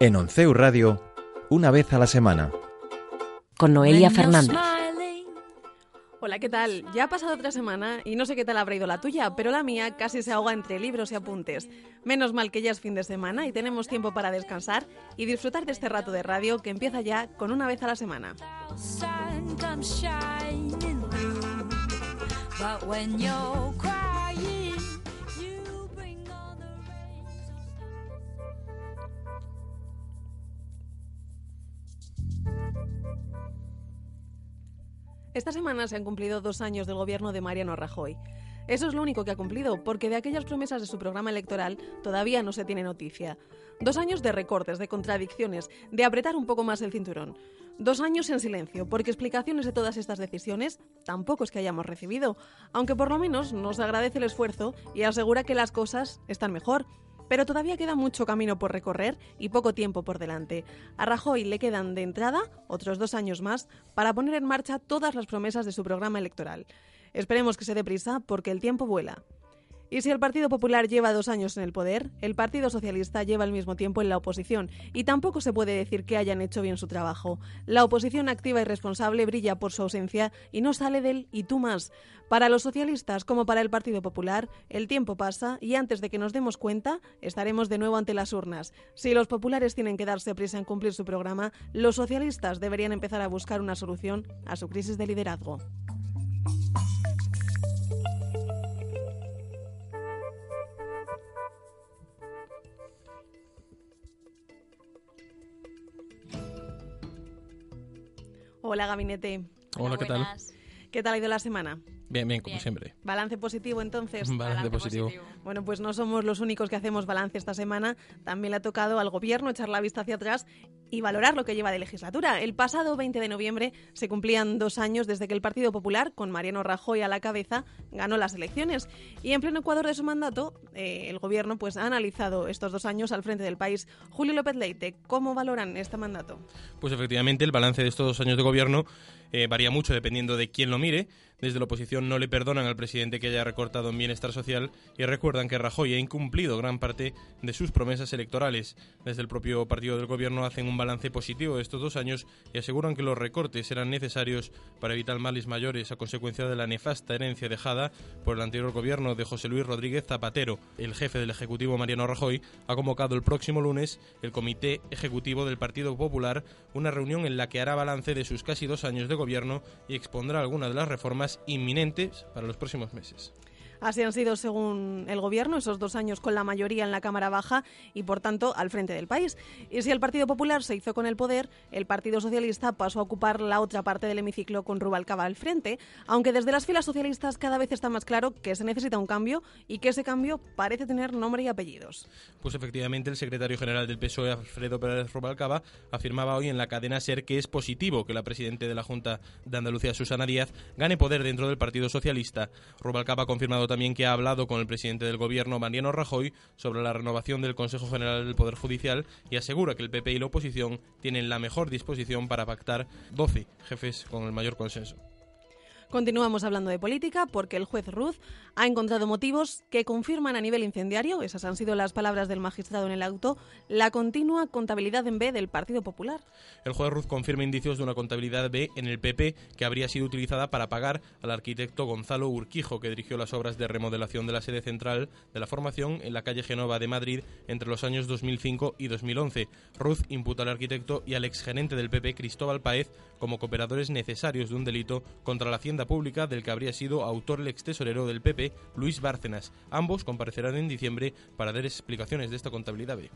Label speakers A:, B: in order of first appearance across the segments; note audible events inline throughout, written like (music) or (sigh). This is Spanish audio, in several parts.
A: En Onceu Radio, una vez a la semana.
B: Con Noelia Fernández.
C: Hola, ¿qué tal? Ya ha pasado otra semana y no sé qué tal habrá ido la tuya, pero la mía casi se ahoga entre libros y apuntes. Menos mal que ya es fin de semana y tenemos tiempo para descansar y disfrutar de este rato de radio que empieza ya con una vez a la semana. Esta semana se han cumplido dos años del gobierno de Mariano Rajoy. Eso es lo único que ha cumplido, porque de aquellas promesas de su programa electoral todavía no se tiene noticia. Dos años de recortes, de contradicciones, de apretar un poco más el cinturón. Dos años en silencio, porque explicaciones de todas estas decisiones tampoco es que hayamos recibido, aunque por lo menos nos agradece el esfuerzo y asegura que las cosas están mejor. Pero todavía queda mucho camino por recorrer y poco tiempo por delante. A Rajoy le quedan de entrada otros dos años más para poner en marcha todas las promesas de su programa electoral. Esperemos que se dé prisa porque el tiempo vuela. Y si el Partido Popular lleva dos años en el poder, el Partido Socialista lleva el mismo tiempo en la oposición, y tampoco se puede decir que hayan hecho bien su trabajo. La oposición activa y responsable brilla por su ausencia y no sale del y tú más. Para los socialistas como para el Partido Popular, el tiempo pasa y antes de que nos demos cuenta, estaremos de nuevo ante las urnas. Si los populares tienen que darse prisa en cumplir su programa, los socialistas deberían empezar a buscar una solución a su crisis de liderazgo. Hola, gabinete.
D: Hola, ¿qué tal?
C: ¿Qué tal ha ido la semana?
D: Bien, bien, como siempre.
C: Balance positivo entonces.
D: Balance,
E: Balance
D: positivo.
E: positivo.
C: Bueno, pues no somos los únicos que hacemos balance esta semana. También le ha tocado al gobierno echar la vista hacia atrás y valorar lo que lleva de legislatura. El pasado 20 de noviembre se cumplían dos años desde que el Partido Popular, con Mariano Rajoy a la cabeza, ganó las elecciones. Y en pleno ecuador de su mandato, eh, el gobierno pues, ha analizado estos dos años al frente del país. Julio López Leite, ¿cómo valoran este mandato?
D: Pues efectivamente el balance de estos dos años de gobierno eh, varía mucho dependiendo de quién lo mire. Desde la oposición no le perdonan al presidente que haya recortado en bienestar social y recuerdan que Rajoy ha incumplido gran parte de sus promesas electorales. Desde el propio partido del gobierno hacen un balance positivo de estos dos años y aseguran que los recortes eran necesarios para evitar males mayores a consecuencia de la nefasta herencia dejada por el anterior gobierno de José Luis Rodríguez Zapatero. El jefe del Ejecutivo Mariano Rajoy ha convocado el próximo lunes el Comité Ejecutivo del Partido Popular, una reunión en la que hará balance de sus casi dos años de gobierno y expondrá algunas de las reformas inminentes para los próximos meses.
C: Así han sido, según el Gobierno, esos dos años con la mayoría en la Cámara Baja y, por tanto, al frente del país. Y si el Partido Popular se hizo con el poder, el Partido Socialista pasó a ocupar la otra parte del hemiciclo con Rubalcaba al frente, aunque desde las filas socialistas cada vez está más claro que se necesita un cambio y que ese cambio parece tener nombre y apellidos.
D: Pues efectivamente el secretario general del PSOE, Alfredo Pérez Rubalcaba, afirmaba hoy en la cadena SER que es positivo que la presidenta de la Junta de Andalucía, Susana Díaz, gane poder dentro del Partido Socialista. Rubalcaba ha confirmado también que ha hablado con el presidente del gobierno, Mariano Rajoy, sobre la renovación del Consejo General del Poder Judicial y asegura que el PP y la oposición tienen la mejor disposición para pactar 12 jefes con el mayor consenso.
C: Continuamos hablando de política porque el juez Ruz ha encontrado motivos que confirman a nivel incendiario, esas han sido las palabras del magistrado en el auto, la continua contabilidad en B del Partido Popular.
D: El juez Ruz confirma indicios de una contabilidad B en el PP que habría sido utilizada para pagar al arquitecto Gonzalo Urquijo, que dirigió las obras de remodelación de la sede central de la formación en la calle Genova de Madrid entre los años 2005 y 2011. Ruz imputa al arquitecto y al exgerente del PP, Cristóbal Paez, como cooperadores necesarios de un delito contra la hacienda pública del que habría sido autor el extesorero del PP, Luis Bárcenas. Ambos comparecerán en diciembre para dar explicaciones de esta contabilidad B.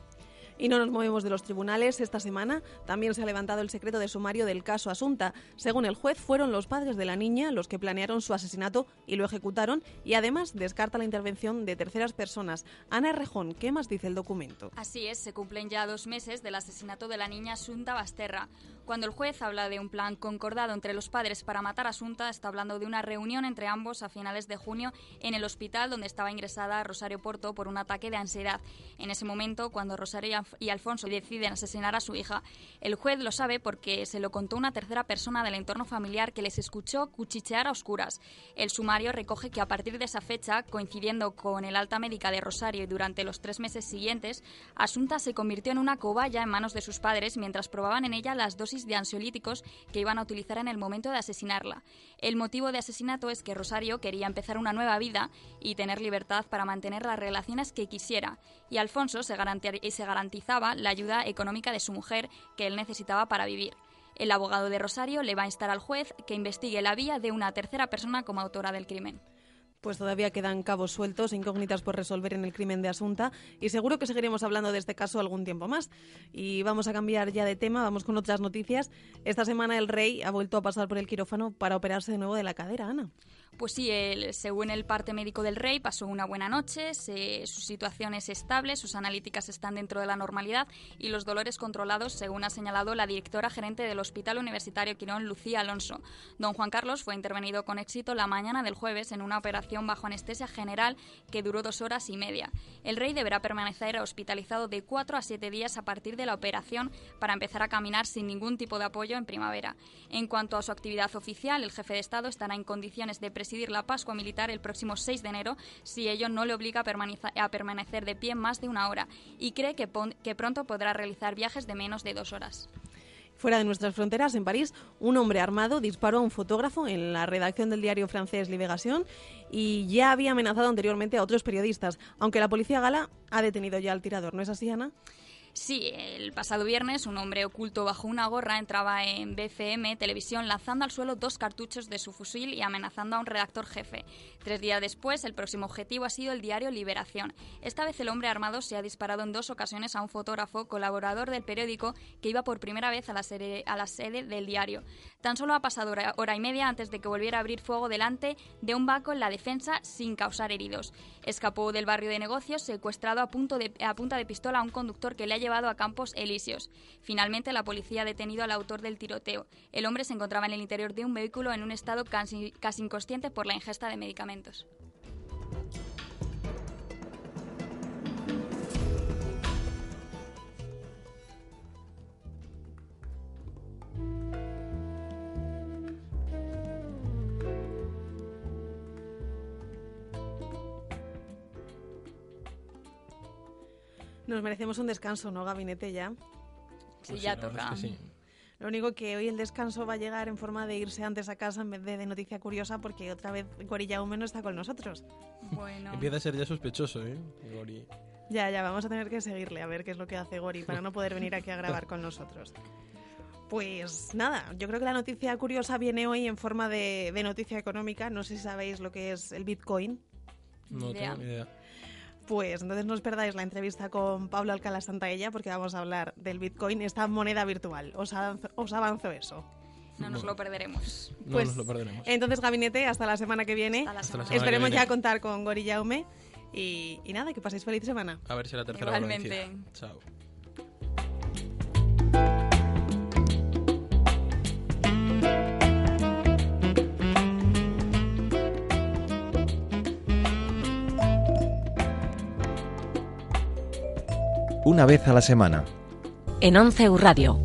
C: Y no nos movemos de los tribunales. Esta semana también se ha levantado el secreto de sumario del caso Asunta. Según el juez, fueron los padres de la niña los que planearon su asesinato y lo ejecutaron y además descarta la intervención de terceras personas. Ana Errejón, ¿qué más dice el documento?
E: Así es, se cumplen ya dos meses del asesinato de la niña Asunta Basterra. Cuando el juez habla de un plan concordado entre los padres para matar a Asunta, está hablando de una reunión entre ambos a finales de junio en el hospital donde estaba ingresada Rosario Porto por un ataque de ansiedad. En ese momento, cuando Rosario y Alfonso deciden asesinar a su hija. El juez lo sabe porque se lo contó una tercera persona del entorno familiar que les escuchó cuchichear a oscuras. El sumario recoge que a partir de esa fecha, coincidiendo con el alta médica de Rosario y durante los tres meses siguientes, Asunta se convirtió en una cobaya en manos de sus padres mientras probaban en ella las dosis de ansiolíticos que iban a utilizar en el momento de asesinarla. El motivo de asesinato es que Rosario quería empezar una nueva vida y tener libertad para mantener las relaciones que quisiera, y Alfonso se, se la ayuda económica de su mujer que él necesitaba para vivir. El abogado de Rosario le va a instar al juez que investigue la vía de una tercera persona como autora del crimen
C: pues todavía quedan cabos sueltos, incógnitas por resolver en el crimen de Asunta y seguro que seguiremos hablando de este caso algún tiempo más. Y vamos a cambiar ya de tema, vamos con otras noticias. Esta semana el rey ha vuelto a pasar por el quirófano para operarse de nuevo de la cadera, Ana.
E: Pues sí, según el parte médico del rey, pasó una buena noche, su situación es estable, sus analíticas están dentro de la normalidad y los dolores controlados, según ha señalado la directora gerente del Hospital Universitario Quirón, Lucía Alonso. Don Juan Carlos fue intervenido con éxito la mañana del jueves en una operación bajo anestesia general que duró dos horas y media. El rey deberá permanecer hospitalizado de cuatro a siete días a partir de la operación para empezar a caminar sin ningún tipo de apoyo en primavera. En cuanto a su actividad oficial, el jefe de Estado estará en condiciones de presidir la Pascua Militar el próximo 6 de enero si ello no le obliga a, permanecer de pie más de una hora y cree que, pronto podrá realizar viajes de menos de dos horas.
C: Fuera de nuestras fronteras, en París, un hombre armado disparó a un fotógrafo en la redacción del diario francés Libération y ya había amenazado anteriormente a otros periodistas, aunque la policía gala ha detenido ya al tirador. ¿No es así, Ana?
E: Sí, el pasado viernes un hombre oculto bajo una gorra entraba en BFM Televisión lanzando al suelo dos cartuchos de su fusil y amenazando a un redactor jefe. Tres días después, el próximo objetivo ha sido el diario Liberación. Esta vez el hombre armado se ha disparado en dos ocasiones a un fotógrafo colaborador del periódico que iba por primera vez a la, sede, del diario. Tan solo ha pasado hora, y media antes de que volviera a abrir fuego delante de un banco en la defensa sin causar heridos. Escapó del barrio de negocios secuestrado a, punto de, a punta de pistola a un conductor que le ha llevado a Campos Elíseos. Finalmente, la policía ha detenido al autor del tiroteo. El hombre se encontraba en el interior de un vehículo en un estado casi, casi inconsciente por la ingesta de medicamentos.
C: Nos merecemos un descanso, ¿no, gabinete ya?
E: Sí, ya toca.
C: Lo único que hoy el descanso va a llegar en forma de irse antes a casa en vez de de noticia curiosa porque otra vez Gorilla Jaume no está con nosotros.
E: Bueno.
D: Empieza a ser ya sospechoso, ¿eh? Gori.
C: Ya, ya, vamos a tener que seguirle a ver qué es lo que hace Gori para no poder venir aquí a grabar con nosotros. Pues nada, yo creo que la noticia curiosa viene hoy en forma de, de noticia económica. No sé si sabéis lo que es el Bitcoin.
D: No tengo ni idea.
C: Pues entonces no os perdáis la entrevista con Pablo Alcalá Santaella porque vamos a hablar del Bitcoin, esta moneda virtual. Os avanzo, eso.
E: No nos lo perderemos.
D: No pues, nos lo perderemos.
C: Entonces, gabinete, hasta la semana que viene. Esperemos ya contar con Gori Jaume. Y, y, nada, que paséis feliz semana.
D: A ver si la tercera
E: Igualmente.
D: Chao.
A: Una vez a la semana.
B: En 11 Radio.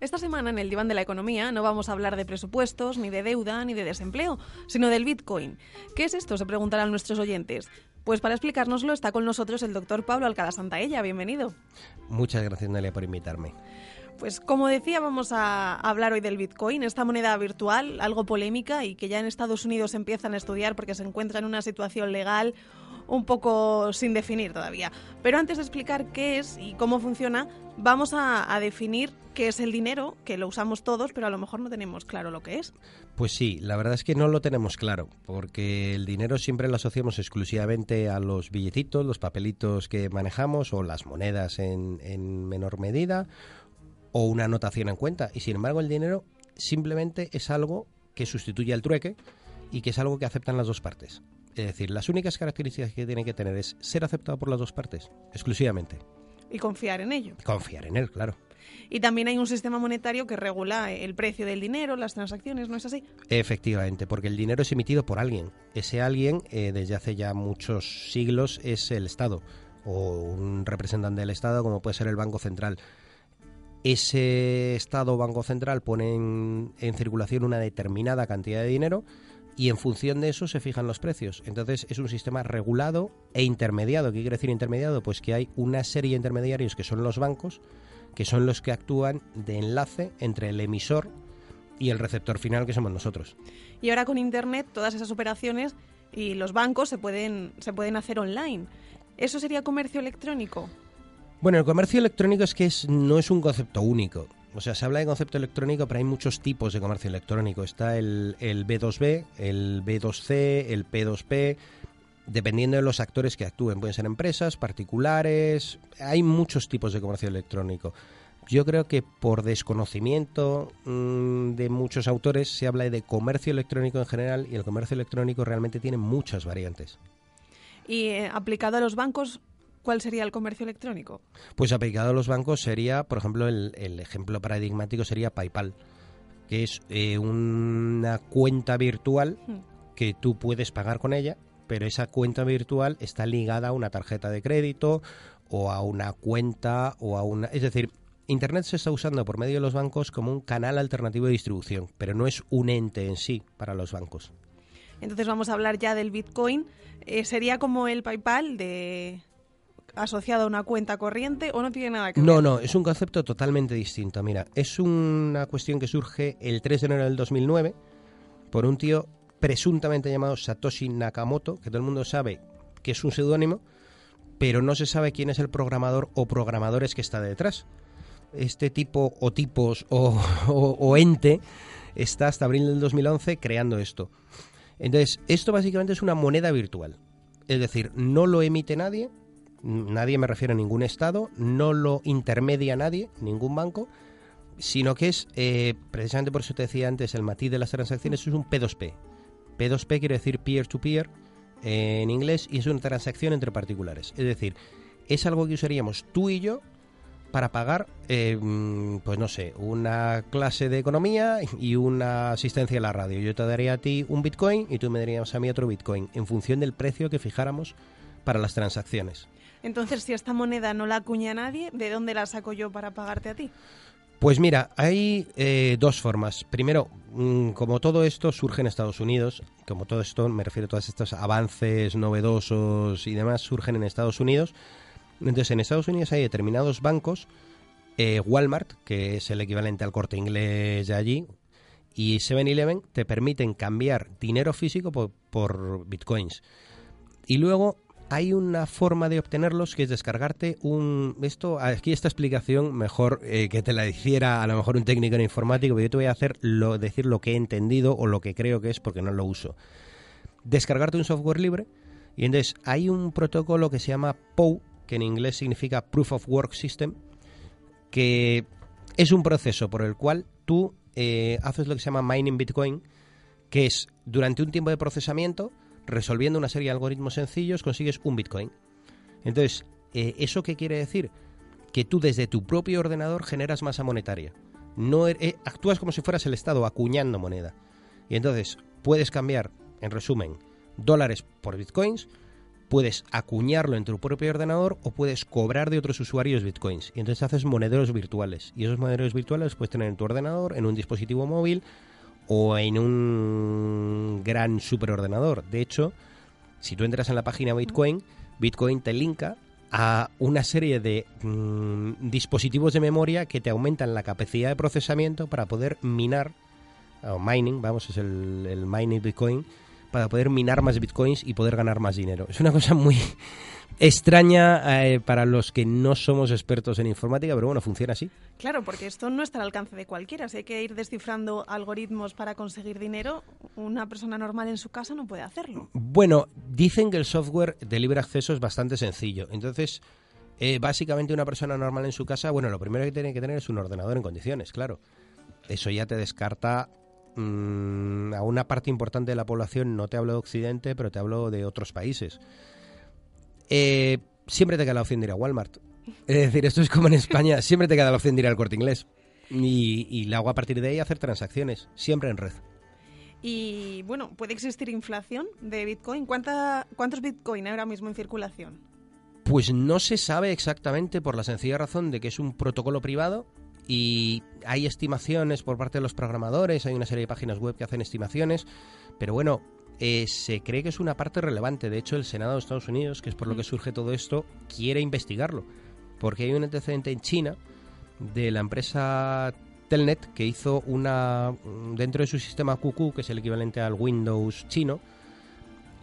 C: Esta semana en el Diván de la Economía no vamos a hablar de presupuestos, ni de deuda, ni de desempleo, sino del Bitcoin. ¿Qué es esto? Se preguntarán nuestros oyentes. Pues para explicárnoslo está con nosotros el doctor Pablo Alcalá Santaella. Bienvenido.
F: Muchas gracias, Nelia, por invitarme.
C: Pues como decía, vamos a hablar hoy del Bitcoin, esta moneda virtual, algo polémica y que ya en Estados Unidos empiezan a estudiar porque se encuentra en una situación legal un poco sin definir todavía. Pero antes de explicar qué es y cómo funciona, vamos a, definir qué es el dinero, que lo usamos todos, pero a lo mejor no tenemos claro lo que es.
F: Pues sí, la verdad es que no lo tenemos claro, porque el dinero siempre lo asociamos exclusivamente a los billetitos, los papelitos que manejamos o las monedas en menor medida o una anotación en cuenta. Y sin embargo el dinero simplemente es algo que sustituye al trueque y que es algo que aceptan las dos partes. Es decir, las únicas características que tiene que tener es ser aceptado por las dos partes, exclusivamente.
C: Y confiar en ello.
F: Confiar en él, claro.
C: Y también hay un sistema monetario que regula el precio del dinero, las transacciones, ¿no es así?
F: Efectivamente, porque el dinero es emitido por alguien. Ese alguien, eh, desde hace ya muchos siglos, es el Estado o un representante del Estado, como puede ser el Banco Central. Ese Estado o Banco Central pone en, en circulación una determinada cantidad de dinero y en función de eso se fijan los precios. Entonces es un sistema regulado e intermediado. ¿Qué quiere decir intermediado? Pues que hay una serie de intermediarios que son los bancos, que son los que actúan de enlace entre el emisor y el receptor final, que somos nosotros.
C: Y ahora con Internet todas esas operaciones y los bancos se pueden, se pueden hacer online. ¿Eso sería comercio electrónico?
F: Bueno, el comercio electrónico es que es, no es un concepto único. O sea, se habla de concepto electrónico, pero hay muchos tipos de comercio electrónico. Está el, el B2B, el B2C, el P2P, dependiendo de los actores que actúen. Pueden ser empresas, particulares, hay muchos tipos de comercio electrónico. Yo creo que por desconocimiento mmm, de muchos autores se habla de comercio electrónico en general y el comercio electrónico realmente tiene muchas variantes.
C: Y eh, aplicado a los bancos, ¿cuál sería el comercio electrónico?
F: Pues aplicado a los bancos sería, por ejemplo, el, el ejemplo paradigmático sería PayPal, que es eh, una cuenta virtual que tú puedes pagar con ella, pero esa cuenta virtual está ligada a una tarjeta de crédito o a una cuenta o a una... Es decir, Internet se está usando por medio de los bancos como un canal alternativo de distribución, pero no es un ente en sí para los bancos.
C: Entonces vamos a hablar ya del Bitcoin. Eh, ¿Sería como el PayPal de asociado a una cuenta corriente o no tiene nada que ver?
F: No, no, es un concepto totalmente distinto. Mira, es una cuestión que surge el 3 de enero del 2009 por un tío presuntamente llamado Satoshi Nakamoto, que todo el mundo sabe que es un seudónimo, pero no se sabe quién es el programador o programadores que está detrás. Este tipo o tipos o, o, o ente está hasta abril del 2011 creando esto. Entonces, esto básicamente es una moneda virtual. Es decir, no lo emite nadie, nadie me refiero a ningún estado, no lo intermedia nadie, ningún banco, sino que es, eh, precisamente por eso te decía antes, el matiz de las transacciones es un P2P. P2P quiere decir peer-to-peer eh, en inglés y es una transacción entre particulares. Es decir, es algo que usaríamos tú y yo para pagar, eh, pues no sé, una clase de economía y una asistencia a la radio. Yo te daría a ti un Bitcoin y tú me darías a mí otro Bitcoin, en función del precio que fijáramos para las transacciones.
C: Entonces, si esta moneda no la acuña nadie, ¿de dónde la saco yo para pagarte a ti?
F: Pues mira, hay eh, dos formas. Primero, mmm, como todo esto surge en Estados Unidos, como todo esto, me refiero a todos estos avances novedosos y demás, surgen en Estados Unidos. Entonces, en Estados Unidos hay determinados bancos, eh, Walmart, que es el equivalente al corte inglés de allí, y 7-Eleven te permiten cambiar dinero físico por bitcoins. Y luego hay una forma de obtenerlos que es descargarte un esto aquí esta explicación mejor eh, que te la hiciera a lo mejor un técnico en informático pero yo te voy a hacer lo decir lo que he entendido o lo que creo que es porque no lo uso. Descargarte un software libre y entonces hay un protocolo que se llama POW que en inglés significa Proof of Work System que es un proceso por el cual tú eh, haces lo que se llama mining Bitcoin que es durante un tiempo de procesamiento resolviendo una serie de algoritmos sencillos consigues un Bitcoin. Entonces, eh, ¿eso qué quiere decir? Que tú desde tu propio ordenador generas masa monetaria. No eh, actúas como si fueras el Estado acuñando moneda. Y entonces puedes cambiar, en resumen, dólares por bitcoins, puedes acuñarlo en tu propio ordenador o puedes cobrar de otros usuarios bitcoins. Y entonces haces monederos virtuales. Y esos monederos virtuales los puedes tener en tu ordenador, en un dispositivo móvil o en un gran superordenador. De hecho, si tú entras en la página Bitcoin, Bitcoin te linka a una serie de mmm, dispositivos de memoria que te aumentan la capacidad de procesamiento para poder minar, o mining, vamos, es el mining Bitcoin, para poder minar más bitcoins y poder ganar más dinero. Es una cosa muy extraña eh, para los que no somos expertos en informática, pero bueno, funciona así.
C: Claro, porque esto no está al alcance de cualquiera. Si hay que ir descifrando algoritmos para conseguir dinero, una persona normal en su casa no puede hacerlo.
F: Bueno, dicen que el software de libre acceso es bastante sencillo. Entonces, eh, básicamente una persona normal en su casa, bueno, lo primero que tiene que tener es un ordenador en condiciones, claro. Eso ya te descarta mmm, a una parte importante de la población, no te hablo de Occidente, pero te hablo de otros países. Eh, siempre te queda la opción de ir a Walmart. Es decir, esto es como en España, (laughs) siempre te queda la opción de ir al corte inglés. Y, y luego a partir de ahí hacer transacciones, siempre en red.
C: Y bueno, ¿puede existir inflación de Bitcoin? ¿Cuánta, ¿Cuántos Bitcoin hay ahora mismo en circulación?
F: Pues no se sabe exactamente por la sencilla razón de que es un protocolo privado y hay estimaciones por parte de los programadores, hay una serie de páginas web que hacen estimaciones, pero bueno, eh, se cree que es una parte relevante. De hecho, el Senado de Estados Unidos, que es por lo que surge todo esto, quiere investigarlo, porque hay un antecedente en China de la empresa Telnet que hizo una dentro de su sistema QQ, que es el equivalente al Windows chino,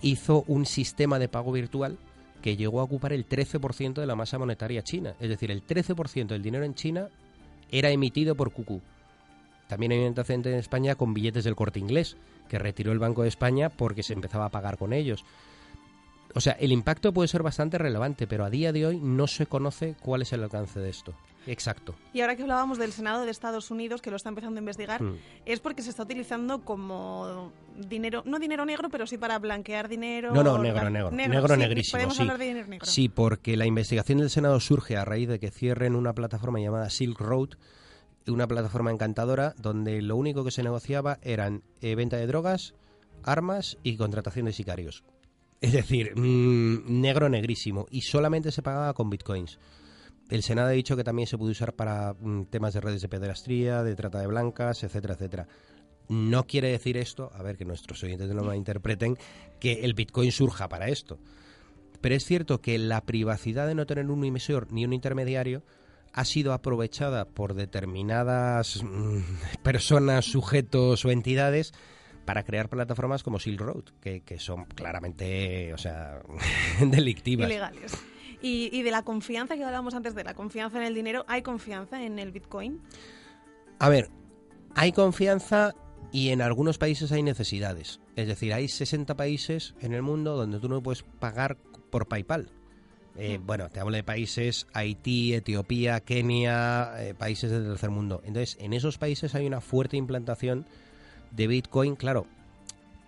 F: hizo un sistema de pago virtual que llegó a ocupar el 13% de la masa monetaria china. Es decir, el 13% del dinero en China era emitido por QQ. También hay un antecedente en España con billetes del corte inglés, que retiró el Banco de España porque se empezaba a pagar con ellos. O sea, el impacto puede ser bastante relevante, pero a día de hoy no se conoce cuál es el alcance de esto. Exacto.
C: Y ahora que hablábamos del Senado de Estados Unidos, que lo está empezando a investigar,
F: Mm.
C: es porque se está utilizando como dinero, no dinero negro, pero sí para blanquear dinero.
F: No, no, negro,
C: la-
F: negro. Negro
C: sí,
F: negrísimo,
C: Podemos
F: sí.
C: hablar de dinero negro.
F: Sí, porque la investigación del Senado surge a raíz de que cierren una plataforma llamada Silk Road, una plataforma encantadora donde lo único que se negociaba eran eh, venta de drogas, armas y contratación de sicarios. Es decir, mm, negro negrísimo. Y solamente se pagaba con bitcoins. El Senado ha dicho que también se puede usar para mm, temas de redes de pederastría, de trata de blancas, etcétera, etcétera. No quiere decir esto, a ver que nuestros oyentes no me interpreten, que el bitcoin surja para esto. Pero es cierto que la privacidad de no tener un emisor ni un intermediario ha sido aprovechada por determinadas mm, personas, sujetos o entidades para crear plataformas como Silk Road, que, que son claramente, o sea, (laughs) delictivas.
C: Ilegales. Y, y de la confianza que hablábamos antes, de la confianza en el dinero, ¿hay confianza en el Bitcoin?
F: A ver, hay confianza y en algunos países hay necesidades. Es decir, hay 60 países en el mundo donde tú no puedes pagar por PayPal. Eh, bueno, te hablo de países Haití, Etiopía, Kenia, eh, países del tercer mundo. Entonces, en esos países hay una fuerte implantación de Bitcoin, claro,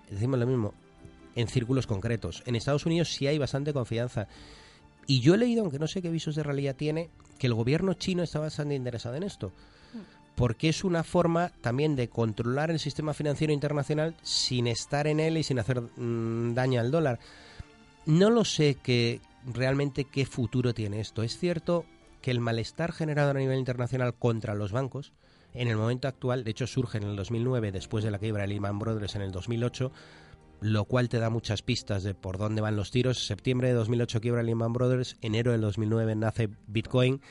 F: decimos lo mismo, en círculos concretos. En Estados Unidos sí hay bastante confianza. Y yo he leído, aunque no sé qué visos de realidad tiene, que el gobierno chino está bastante interesado en esto. Porque es una forma también de controlar el sistema financiero internacional sin estar en él y sin hacer mm, daño al dólar. No lo sé que realmente qué futuro tiene esto. Es cierto que el malestar generado a nivel internacional contra los bancos, en el momento actual, de hecho surge en el 2009, después de la quiebra de Lehman Brothers en el 2008, lo cual te da muchas pistas de por dónde van los tiros. Septiembre de 2008 quiebra Lehman Brothers, enero del 2009 nace Bitcoin.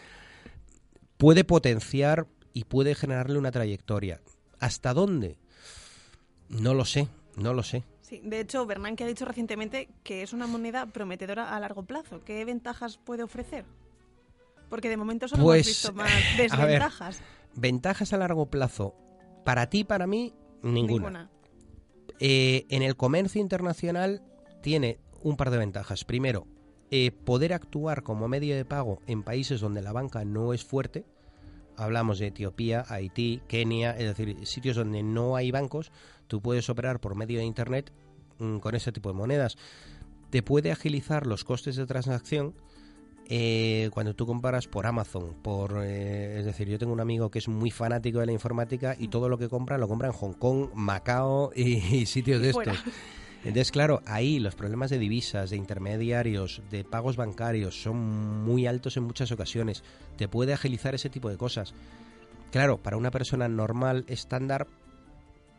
F: Puede potenciar y puede generarle una trayectoria. ¿Hasta dónde? No lo sé, no lo sé.
C: Sí, de hecho, Bernanke ha dicho recientemente que es una moneda prometedora a largo plazo. ¿Qué ventajas puede ofrecer? Porque de momento solo
F: Pues,
C: hemos visto (laughs) más
F: a ver,
C: desventajas.
F: Ventajas a largo plazo. Para ti, para mí, ninguna.
C: Ninguna.
F: Eh, en el comercio internacional tiene un par de ventajas. Primero, eh, poder actuar como medio de pago en países donde la banca no es fuerte. Hablamos de Etiopía, Haití, Kenia, es decir, sitios donde no hay bancos. Tú puedes operar por medio de Internet mm, con ese tipo de monedas. Te puede agilizar los costes de transacción eh, cuando tú comparas por Amazon, por eh, es decir, yo tengo un amigo que es muy fanático de la informática y todo lo que compra lo compra en Hong Kong, Macao (laughs) y, y sitios de
C: fuera.
F: estos. Entonces, claro, ahí los problemas de divisas, de intermediarios, de pagos bancarios son muy altos en muchas ocasiones. Te puede agilizar ese tipo de cosas. Claro, para una persona normal, estándar,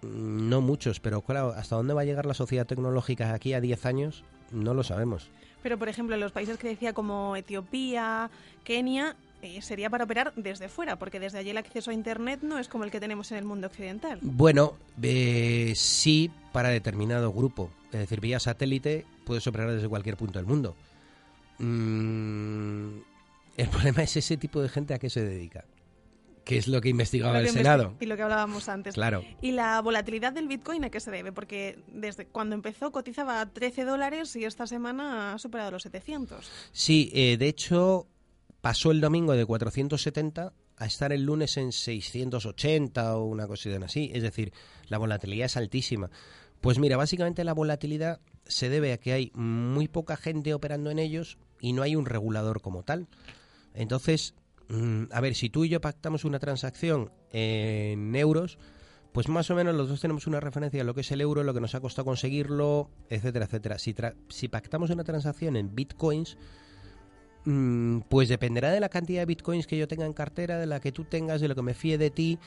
F: no muchos, pero claro, ¿hasta dónde va a llegar la sociedad tecnológica aquí a 10 años? No lo sabemos.
C: Pero, por ejemplo, en los países que decía como Etiopía, Kenia, eh, sería para operar desde fuera, porque desde allí el acceso a Internet no es como el que tenemos en el mundo occidental.
F: Bueno, eh, sí para determinado grupo. Es decir, vía satélite puedes operar desde cualquier punto del mundo. Mm, el (laughs) problema es ese tipo de gente a qué se dedica. Que es lo que investigaba
C: Lo
F: el Senado.
C: Y lo que hablábamos antes.
F: Claro.
C: ¿Y la volatilidad del Bitcoin a qué se debe? Porque desde cuando empezó cotizaba a 13 dólares y esta semana ha superado los 700.
F: Sí, eh, de hecho, pasó el domingo de 470 a estar el lunes en 680 o una cosita así. Es decir, la volatilidad es altísima. Pues mira, básicamente la volatilidad se debe a que hay muy poca gente operando en ellos y no hay un regulador como tal. Entonces, mm, a ver, si tú y yo pactamos una transacción en euros, pues más o menos los dos tenemos una referencia de lo que es el euro, lo que nos ha costado conseguirlo, etcétera, etcétera. Si, pactamos una transacción en bitcoins, mm, pues dependerá de la cantidad de bitcoins que yo tenga en cartera, de la que tú tengas, de lo que me fíe de ti.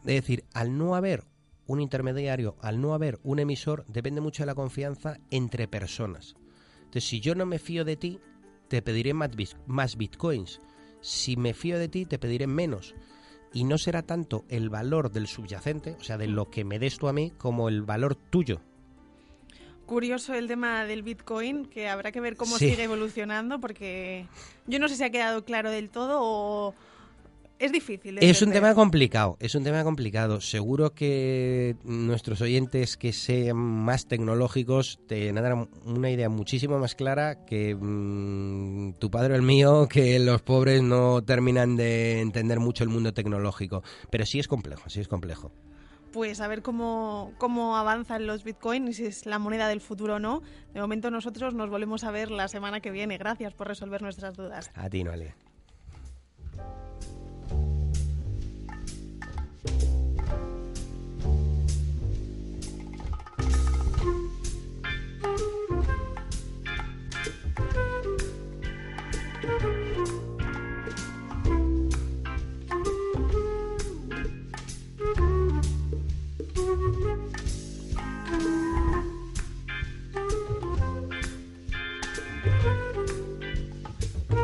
F: Es decir, al no haber un intermediario, al no haber un emisor, depende mucho de la confianza entre personas. Entonces, si yo no me fío de ti, te pediré más bitcoins. Si me fío de ti, te pediré menos. Y no será tanto el valor del subyacente, o sea, de lo que me des tú a mí, como el valor tuyo.
C: Curioso el tema del Bitcoin, que habrá que ver cómo sigue evolucionando, porque yo no sé si ha quedado claro del todo o es difícil.
F: Es un tema complicado, es un tema complicado. Seguro que nuestros oyentes que sean más tecnológicos te darán una idea muchísimo más clara que mm, tu padre o el mío, que los pobres no terminan de entender mucho el mundo tecnológico. Pero sí es complejo, sí es complejo.
C: Pues a ver cómo, cómo avanzan los bitcoins y si es la moneda del futuro o no. De momento nosotros nos volvemos a ver la semana que viene. Gracias por resolver nuestras dudas.
F: A ti, Noelia.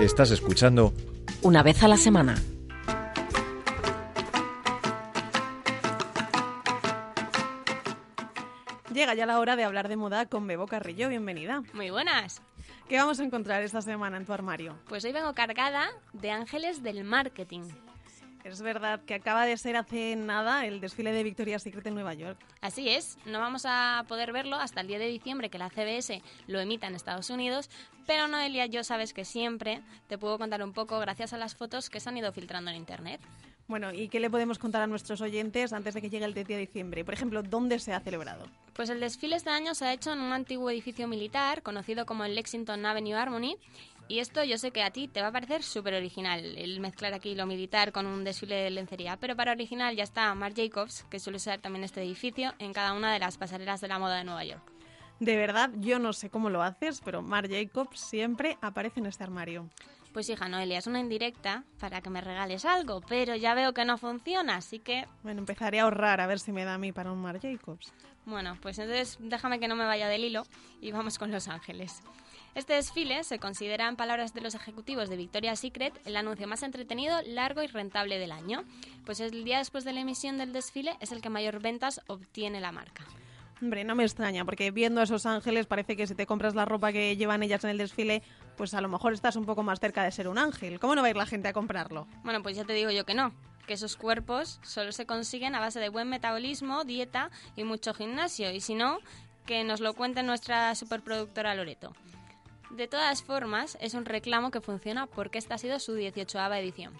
A: Estás escuchando
B: Una vez a la semana.
C: Llega ya la hora de hablar de moda con Bebo Carrillo. Bienvenida.
G: Muy buenas.
C: ¿Qué vamos a encontrar esta semana en tu armario?
G: Pues hoy vengo cargada de ángeles del marketing.
C: Es verdad que acaba de ser hace nada el desfile de Victoria's Secret en Nueva York.
G: Así es, no vamos a poder verlo hasta el 10 de diciembre que la CBS lo emita en Estados Unidos, pero Noelia, yo sabes que siempre te puedo contar un poco gracias a las fotos que se han ido filtrando en Internet.
C: Bueno, ¿y qué le podemos contar a nuestros oyentes antes de que llegue el 10 de diciembre? Por ejemplo, ¿dónde se ha celebrado?
G: Pues el desfile este año se ha hecho en un antiguo edificio militar conocido como el Lexington Avenue Harmony y esto yo sé que a ti te va a parecer súper original, el mezclar aquí lo militar con un desfile de lencería, pero para original ya está Marc Jacobs, que suele ser también este edificio, en cada una de las pasarelas de la moda de Nueva York.
C: De verdad, yo no sé cómo lo haces, pero Marc Jacobs siempre aparece en este armario.
G: Pues hija Noelia, es una indirecta para que me regales algo, pero ya veo que no funciona, así que...
C: Bueno, empezaré a ahorrar a ver si me da a mí para un Marc Jacobs.
G: Bueno, pues entonces déjame que no me vaya del hilo y vamos con Los Ángeles. Este desfile se considera, en palabras de los ejecutivos de Victoria's Secret, el anuncio más entretenido, largo y rentable del año. Pues el día después de la emisión del desfile es el que mayor ventas obtiene la marca.
C: Hombre, no me extraña, porque viendo a esos ángeles parece que si te compras la ropa que llevan ellas en el desfile, pues a lo mejor estás un poco más cerca de ser un ángel. ¿Cómo no va a ir la gente a comprarlo?
G: Bueno, pues ya te digo yo que no, que esos cuerpos solo se consiguen a base de buen metabolismo, dieta y mucho gimnasio, y si no, que nos lo cuente nuestra superproductora Loreto. De todas formas, es un reclamo que funciona porque esta ha sido su 18ava edición.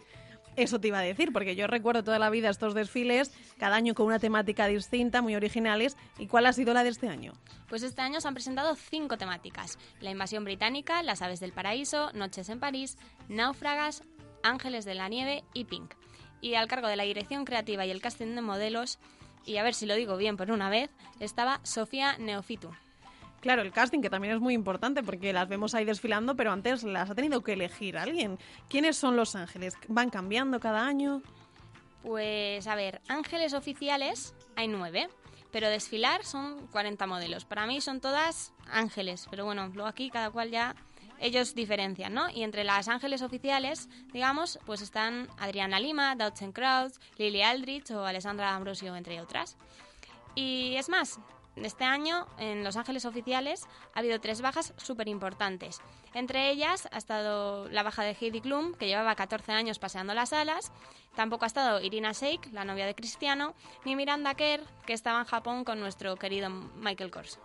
C: Eso te iba a decir, porque yo recuerdo toda la vida estos desfiles, cada año con una temática distinta, muy originales. ¿Y cuál ha sido la de este año?
G: Pues este año se han presentado cinco temáticas. La invasión británica, las aves del paraíso, Noches en París, Náufragas, Ángeles de la Nieve y Pink. Y al cargo de la dirección creativa y el casting de modelos, y a ver si lo digo bien por una vez, estaba Sofía Neofitu.
C: Claro, el casting, que también es muy importante porque las vemos ahí desfilando, pero antes las ha tenido que elegir alguien. ¿Quiénes son los ángeles? ¿Van cambiando cada año?
G: Pues a ver, ángeles oficiales hay nueve, pero desfilar son 40 modelos. Para mí son todas ángeles, pero bueno, luego aquí cada cual ya ellos diferencian, ¿no? Y entre las ángeles oficiales, digamos, pues están Adriana Lima, Dodson Krauss, Lily Aldrich o Alessandra Ambrosio, entre otras. Y es más, este año, en Los Ángeles Oficiales, ha habido tres bajas súper importantes. Entre ellas ha estado la baja de Heidi Klum, que llevaba 14 años paseando las alas. Tampoco ha estado Irina Shayk, la novia de Cristiano, ni Miranda Kerr, que estaba en Japón con nuestro querido Michael Kors.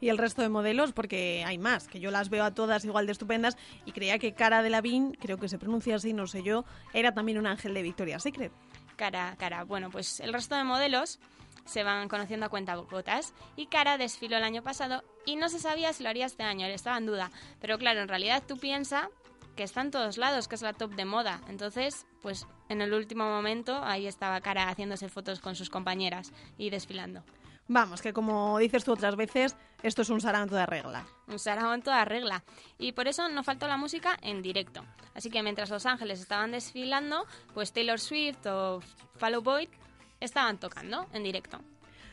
C: Y el resto de modelos, porque hay más, que yo las veo a todas igual de estupendas y creía que Cara de Lavín, creo que se pronuncia así, no sé yo, era también un ángel de Victoria's Secret.
G: Cara, cara. Bueno, pues el resto de modelos se van conociendo a cuenta gotas. Y Cara desfiló el año pasado y no se sabía si lo haría este año, estaba en duda. Pero claro, en realidad tú piensas que está en todos lados, que es la top de moda. Entonces, pues en el último momento ahí estaba Cara haciéndose fotos con sus compañeras y desfilando.
C: Vamos, que como dices tú otras veces, esto es un sarao en toda regla.
G: Un sarao en toda regla. Y por eso no faltó la música en directo. Así que mientras Los Ángeles estaban desfilando, pues Taylor Swift o Fall Boy estaban tocando en directo.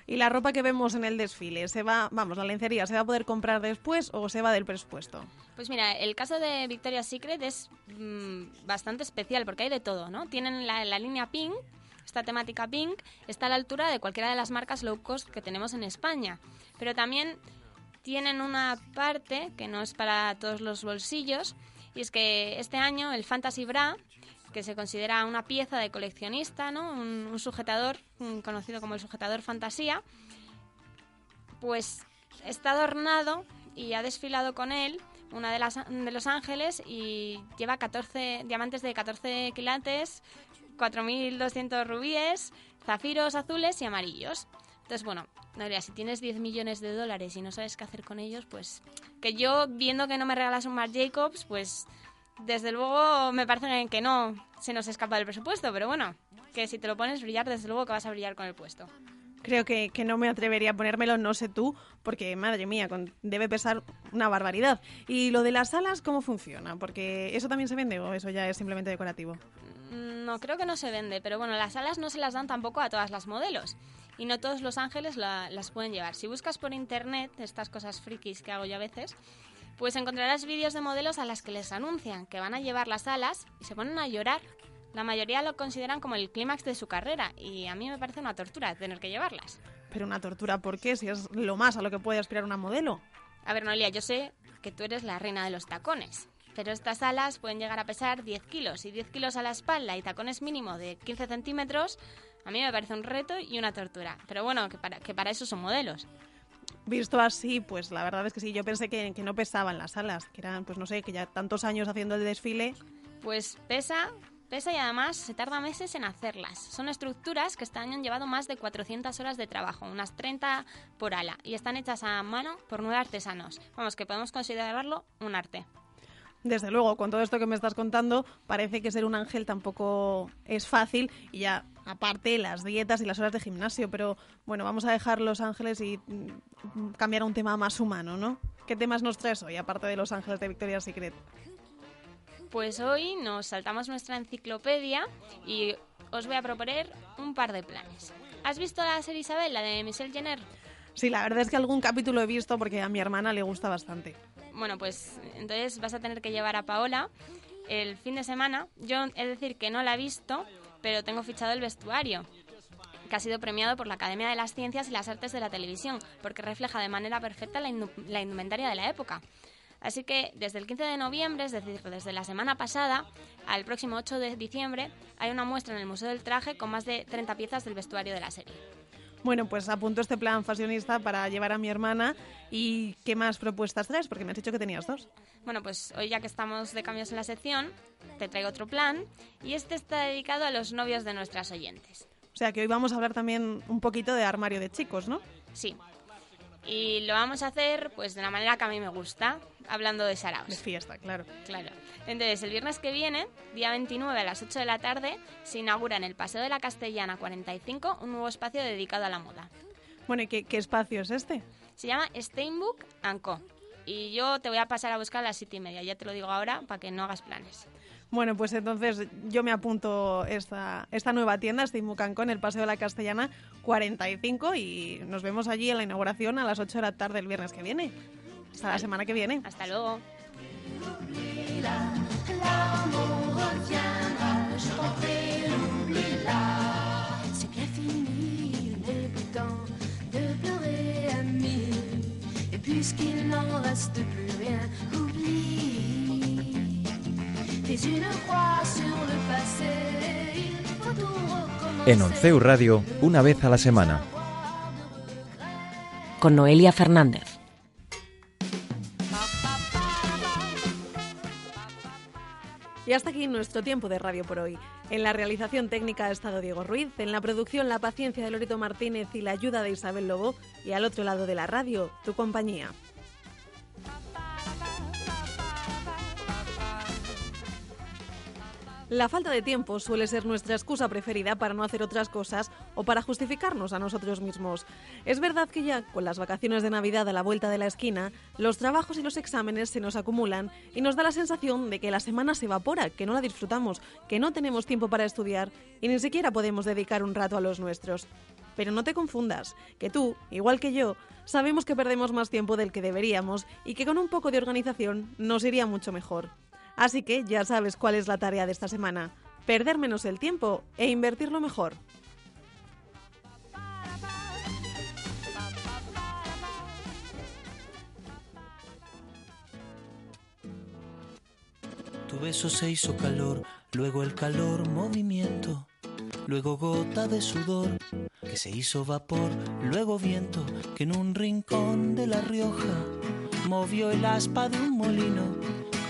C: ¿Y la ropa que vemos en el desfile, se va, vamos, la lencería, se va a poder comprar después o se va del presupuesto?
G: Pues mira, el caso de Victoria's Secret es mm, bastante especial porque hay de todo, ¿no? Tienen la, la línea Pink, esta temática Pink, está a la altura de cualquiera de las marcas low cost que tenemos en España. Pero también tienen una parte que no es para todos los bolsillos, y es que este año el Fantasy Bra que se considera una pieza de coleccionista, ¿no? un, sujetador conocido como el sujetador fantasía, pues está adornado y ha desfilado con él una de, las, de los ángeles y lleva 14 diamantes de 14 quilates, 4.200 rubíes, zafiros azules y amarillos. Entonces, bueno, Noelia, si tienes 10 millones de dólares y no sabes qué hacer con ellos, pues que yo, viendo que no me regalas un Marc Jacobs, pues desde luego me parece que no se nos escapa del presupuesto, pero bueno, que si te lo pones brillar, desde luego que vas a brillar con el puesto.
C: Creo que, no me atrevería a ponérmelo, no sé tú, porque madre mía, debe pesar una barbaridad. ¿Y lo de las alas cómo funciona? Porque eso también se vende o eso ya es simplemente decorativo.
G: Mm, no, creo que no se vende, pero bueno, las alas no se las dan tampoco a todas las modelos y no todos los ángeles las pueden llevar. Si buscas por internet estas cosas frikis que hago yo a veces, pues encontrarás vídeos de modelos a las que les anuncian que van a llevar las alas y se ponen a llorar. La mayoría lo consideran como el clímax de su carrera y a mí me parece una tortura tener que llevarlas.
C: Pero una tortura, ¿por qué? Si es lo más a lo que puede aspirar una modelo.
G: A ver, Noelia, yo sé que tú eres la reina de los tacones, pero estas alas pueden llegar a pesar 10 kilos y 10 kilos a la espalda y tacones mínimo de 15 centímetros, a mí me parece un reto y una tortura. Pero bueno, que para, que para eso son modelos
C: visto así, pues la verdad es que sí, yo pensé que, que, no pesaban las alas, que eran, pues no sé, que ya tantos años haciendo el desfile.
G: Pues pesa, pesa y además se tarda meses en hacerlas. Son estructuras que este año han llevado más de 400 horas de trabajo, unas 30 por ala, y están hechas a mano por nueve artesanos. Vamos, que podemos considerarlo un arte.
C: Desde luego, con todo esto que me estás contando, parece que ser un ángel tampoco es fácil y ya aparte las dietas y las horas de gimnasio, pero bueno, vamos a dejar Los Ángeles y mm, cambiar a un tema más humano, ¿no? ¿Qué temas nos traes hoy, aparte de Los Ángeles de Victoria's Secret?
G: Pues hoy nos saltamos nuestra enciclopedia y os voy a proponer un par de planes. ¿Has visto la serie Isabel, la de Michelle Jenner?
C: Sí, la verdad es que algún capítulo he visto porque a mi hermana le gusta bastante.
G: Bueno, pues entonces vas a tener que llevar a Paola el fin de semana. Yo he decir que no la he visto, pero tengo fichado el vestuario que ha sido premiado por la Academia de las Ciencias y las Artes de la Televisión, porque refleja de manera perfecta la, indumentaria de la época. Así que desde el 15 de noviembre, es decir, desde la semana pasada al próximo 8 de diciembre, hay una muestra en el Museo del Traje con más de 30 piezas del vestuario de la serie.
C: Bueno, pues apunto este plan fashionista para llevar a mi hermana. ¿Y qué más propuestas traes? Porque me has dicho que tenías dos.
G: Bueno, pues hoy ya que estamos de cambios en la sección, te traigo otro plan. Y este está dedicado a los novios de nuestras oyentes.
C: O sea que hoy vamos a hablar también un poquito de armario de chicos, ¿no?
G: Sí. Y lo vamos a hacer pues de la manera que a mí me gusta, hablando de saraos.
C: De fiesta, claro.
G: Claro. Entonces, el viernes que viene, día 29 a las 8 de la tarde, se inaugura en el Paseo de la Castellana 45 un nuevo espacio dedicado a la moda.
C: Bueno, ¿y qué, espacio es este?
G: Se llama Steinbook Co. Y yo te voy a pasar a buscar a las 7 y media, ya te lo digo ahora, para que no hagas planes.
C: Bueno, pues entonces yo me apunto esta, esta nueva tienda, Steinbook Co, en el Paseo de la Castellana 45 y nos vemos allí en la inauguración a las 8 de la tarde el viernes que viene. Hasta la semana que viene.
G: Hasta luego.
H: L'amour reviendra, je t'en prie, oublie-la. C'est bien fini, il n'est plus temps de pleurer, ami. Et puisqu'il n'en reste plus rien, oublie. Fais une croix sur le passé, il faut tout recommencer.
A: En Onceu Radio, una vez a la semana.
B: Con Noelia Fernández.
C: Y hasta aquí nuestro tiempo de radio por hoy. En la realización técnica ha estado Diego Ruiz, en la producción la paciencia de Lorito Martínez y la ayuda de Isabel Lobo, y al otro lado de la radio, tu compañía. La falta de tiempo suele ser nuestra excusa preferida para no hacer otras cosas o para justificarnos a nosotros mismos. Es verdad que ya con las vacaciones de Navidad a la vuelta de la esquina, los trabajos y los exámenes se nos acumulan y nos da la sensación de que la semana se evapora, que no la disfrutamos, que no tenemos tiempo para estudiar y ni siquiera podemos dedicar un rato a los nuestros. Pero no te confundas, que tú, igual que yo, sabemos que perdemos más tiempo del que deberíamos y que con un poco de organización nos iría mucho mejor. Así que ya sabes cuál es la tarea de esta semana. Perder menos el tiempo e invertirlo mejor.
I: Tu beso se hizo calor, luego el calor movimiento, luego gota de sudor que se hizo vapor, luego viento que en un rincón de La Rioja movió el aspa de un molino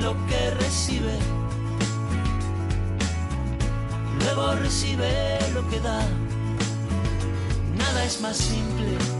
I: lo que recibe, luego recibe lo que da. Nada es más simple.